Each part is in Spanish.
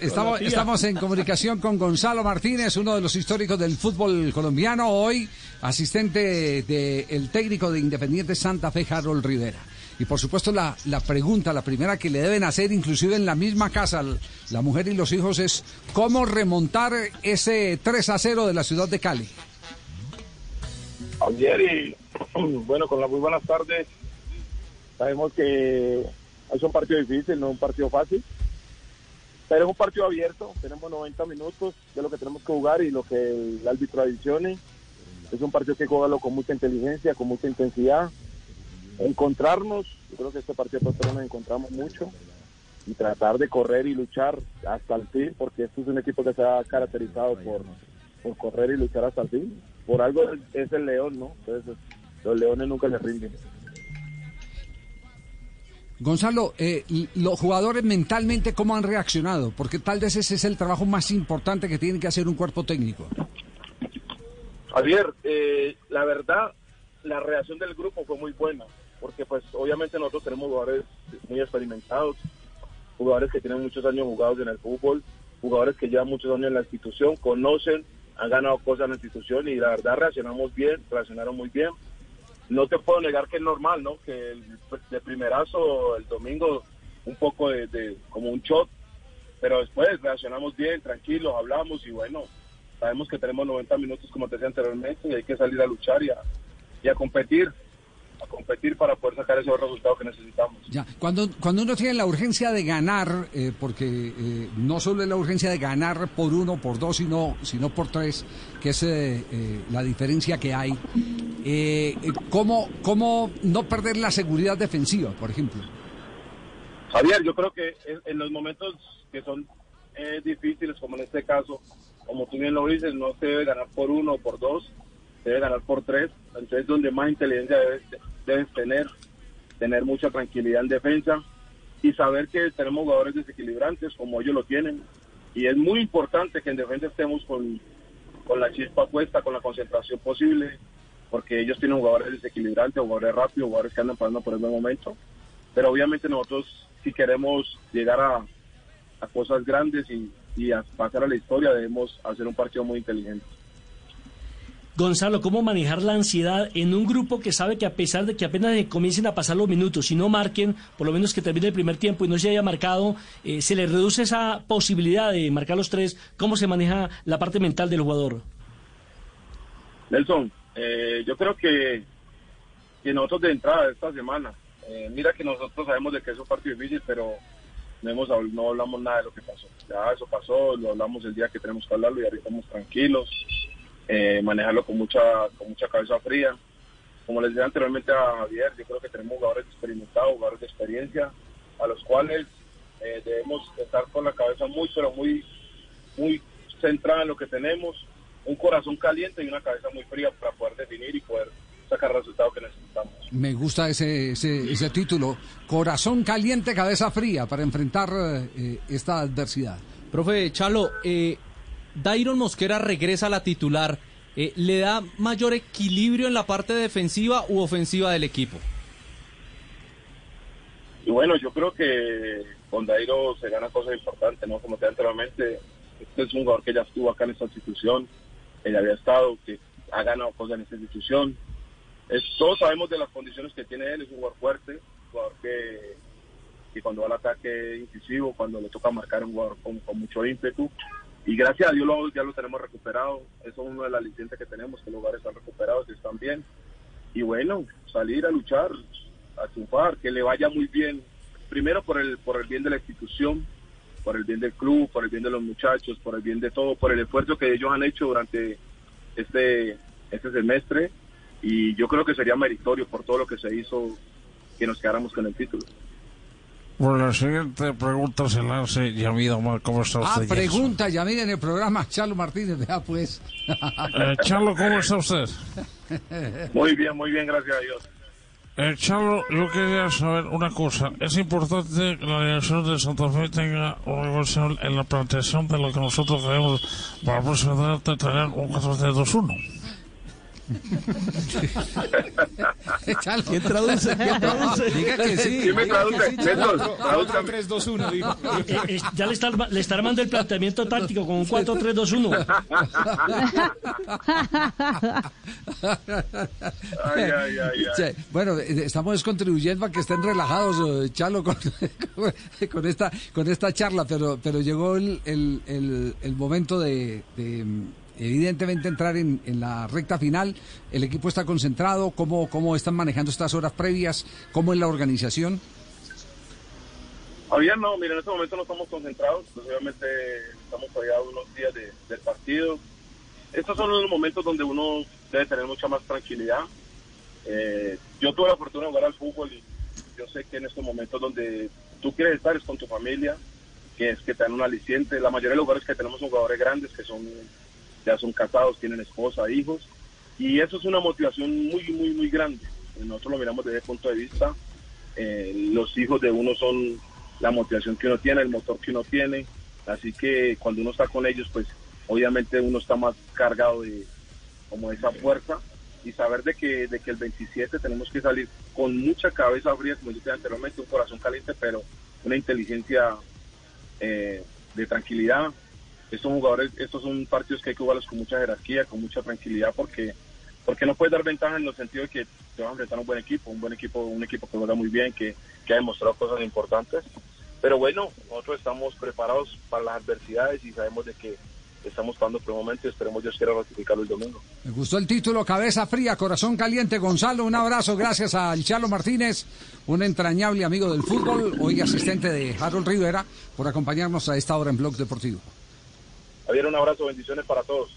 Estamos, estamos en comunicación con Gonzalo Martínez, uno de los históricos del fútbol colombiano, hoy asistente del de técnico de Independiente Santa Fe, Harold Rivera. Y por supuesto la, la, pregunta, la primera que le deben hacer, inclusive en la misma casa, la mujer y los hijos, es cómo remontar ese 3 a 0 de la ciudad de Cali. Ayer y bueno, con las muy buenas tardes, sabemos que es un partido difícil, no un partido fácil, pero es un partido abierto, tenemos 90 minutos de lo que tenemos que jugar y lo que el árbitro adicione. Es un partido que juega con mucha inteligencia, con mucha intensidad encontrarnos, yo creo que este partido nosotros nos encontramos mucho y tratar de correr y luchar hasta el fin, porque este es un equipo que se ha caracterizado por, por correr y luchar hasta el fin. Por algo es el león, ¿no? Entonces los leones nunca se rinden. Gonzalo, eh, los jugadores mentalmente, ¿cómo han reaccionado? Porque tal vez ese es el trabajo más importante que tiene que hacer un cuerpo técnico. Javier, eh, la verdad, la reacción del grupo fue muy buena porque pues obviamente nosotros tenemos jugadores muy experimentados, jugadores que tienen muchos años jugados en el fútbol, jugadores que llevan muchos años en la institución, conocen, han ganado cosas en la institución y la verdad reaccionamos bien, reaccionaron muy bien. No te puedo negar que es normal, ¿no? Que el, de primerazo el domingo un poco de, como un shock, pero después reaccionamos bien, tranquilos, hablamos y bueno, sabemos que tenemos 90 minutos como te decía anteriormente y hay que salir a luchar y a competir a competir para poder sacar esos resultados que necesitamos. Ya, cuando, cuando uno tiene la urgencia de ganar, eh, porque eh, no solo es la urgencia de ganar por uno, por dos, sino, sino por tres, que es eh, la diferencia que hay, ¿cómo, ¿cómo no perder la seguridad defensiva, por ejemplo? Javier, yo creo que en, los momentos que son difíciles, como en este caso, como tú bien lo dices, no se debe ganar por uno o por dos, debe ganar por tres, entonces donde más inteligencia debe, debes tener, tener mucha tranquilidad en defensa y saber que tenemos jugadores desequilibrantes como ellos lo tienen. Y es muy importante que en defensa estemos con, con la chispa puesta, con la concentración posible, porque ellos tienen jugadores desequilibrantes, jugadores rápidos, jugadores que andan pasando por el buen momento. Pero obviamente nosotros, si queremos llegar a, cosas grandes y, pasar a la historia, debemos hacer un partido muy inteligente. Gonzalo, ¿cómo manejar la ansiedad en un grupo que sabe que a pesar de que apenas comiencen a pasar los minutos y no marquen, por lo menos que termine el primer tiempo y no se haya marcado, eh, se le reduce esa posibilidad de marcar los tres? ¿Cómo se maneja la parte mental del jugador? Nelson, eh, yo creo que, nosotros de entrada de esta semana, eh, mira que nosotros sabemos de que es un partido difícil, pero no, hemos, no hablamos nada de lo que pasó. Ya eso pasó, lo hablamos el día que tenemos que hablarlo y ahorita estamos tranquilos eh, manejarlo con mucha, con mucha cabeza fría. Como les decía anteriormente a Javier, yo creo que tenemos jugadores experimentados, jugadores de experiencia, a los cuales eh, debemos estar con la cabeza muy, pero muy, muy centrada en lo que tenemos, un corazón caliente y una cabeza muy fría para poder definir y poder sacar el resultado que necesitamos. Me gusta ese, ese, ese título, corazón caliente, cabeza fría, para enfrentar eh, esta adversidad. Profe Chalo, eh, Dairon Mosquera regresa a la titular. Eh, ¿Le da mayor equilibrio en la parte defensiva u ofensiva del equipo? Y bueno, yo creo que con Dairo se gana cosas importantes, ¿no? Como te anteriormente, este es un jugador que ya estuvo acá en esta institución, ya había estado, que ha ganado cosas en esta institución. Es, todos sabemos de las condiciones que tiene él, es un jugador fuerte, un jugador que, cuando va al ataque incisivo, cuando le toca marcar un jugador con mucho ímpetu y gracias a Dios ya lo tenemos recuperado. Eso es uno de las licencias que tenemos, que los lugares están recuperados y están bien. Y bueno, salir a luchar, a triunfar, que le vaya muy bien. Primero por el, por el bien de la institución, por el bien del club, por el bien de los muchachos, por el bien de todo, por el esfuerzo que ellos han hecho durante este, este semestre. Y yo creo que sería meritorio por todo lo que se hizo que nos quedáramos con el título. Bueno, la siguiente pregunta se la hace Yamid Omar. ¿Cómo está Ah, usted? pregunta, ya miren el programa, Charlo Martínez, vea pues. Eh, Charlo, ¿cómo está usted? Muy bien, muy bien, gracias a Dios. Eh, Charlo, yo quería saber una cosa. Es importante que la dirección de Santa Fe tenga una evaluación en la planteación de lo que nosotros queremos para proceder a tener un 4-3-2-1. ¿Quién traduce? ¿Quién traduce? Diga que sí. ¿Quién me traduce? sí, Néstor, Charlo. tradúzcame. 3, 2, 1, dijo. Eh, eh, ya le está, le está armando el planteamiento táctico con un 4-3-2-1. Ay, ay, ay, ay. Sí, Bueno, eh, estamos contribuyendo a que estén relajados, eh, Charlo, con, con esta con esta charla, pero pero llegó el, el, el- el momento de, de, evidentemente entrar en, la recta final. El equipo está concentrado. ¿Cómo, ¿Cómo están manejando estas horas previas? ¿Cómo es la organización? Todavía no, mira, en este momento no estamos concentrados, pues obviamente estamos todavía unos días de- del partido. Estos son los momentos donde uno debe tener mucha más tranquilidad. Eh, yo tuve la fortuna de jugar al fútbol y yo sé que en estos momentos donde tú quieres estar es con tu familia, que es que te dan un aliciente. La mayoría de los jugadores que tenemos son jugadores grandes, que son ya son casados, tienen esposa, hijos, y eso es una motivación muy, muy, muy grande. Nosotros lo miramos desde ese punto de vista. Eh, los hijos de uno son la motivación que uno tiene, el motor que uno tiene. Así que cuando uno está con ellos, pues obviamente uno está más cargado de como esa fuerza y saber de que, de que el 27 tenemos que salir con mucha cabeza fría, como dije anteriormente, un corazón caliente, pero una inteligencia eh, de tranquilidad. Estos jugadores, estos son partidos que hay que jugarlos con mucha jerarquía, con mucha tranquilidad, porque porque no puedes dar ventaja en el sentido de que te vas a enfrentar a un buen equipo, un buen equipo, un equipo que juega muy bien, que, que ha demostrado cosas importantes. Pero bueno, nosotros estamos preparados para las adversidades y sabemos de que estamos pasando por un momento y esperemos Dios quiera ratificarlo el domingo. Me gustó el título, cabeza fría, corazón caliente. Gonzalo, un abrazo, gracias al Charlo Martínez, un entrañable amigo del fútbol, hoy asistente de Harold Rivera, por acompañarnos a esta hora en Blog Deportivo. Javier, un abrazo, bendiciones para todos.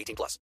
18 plus.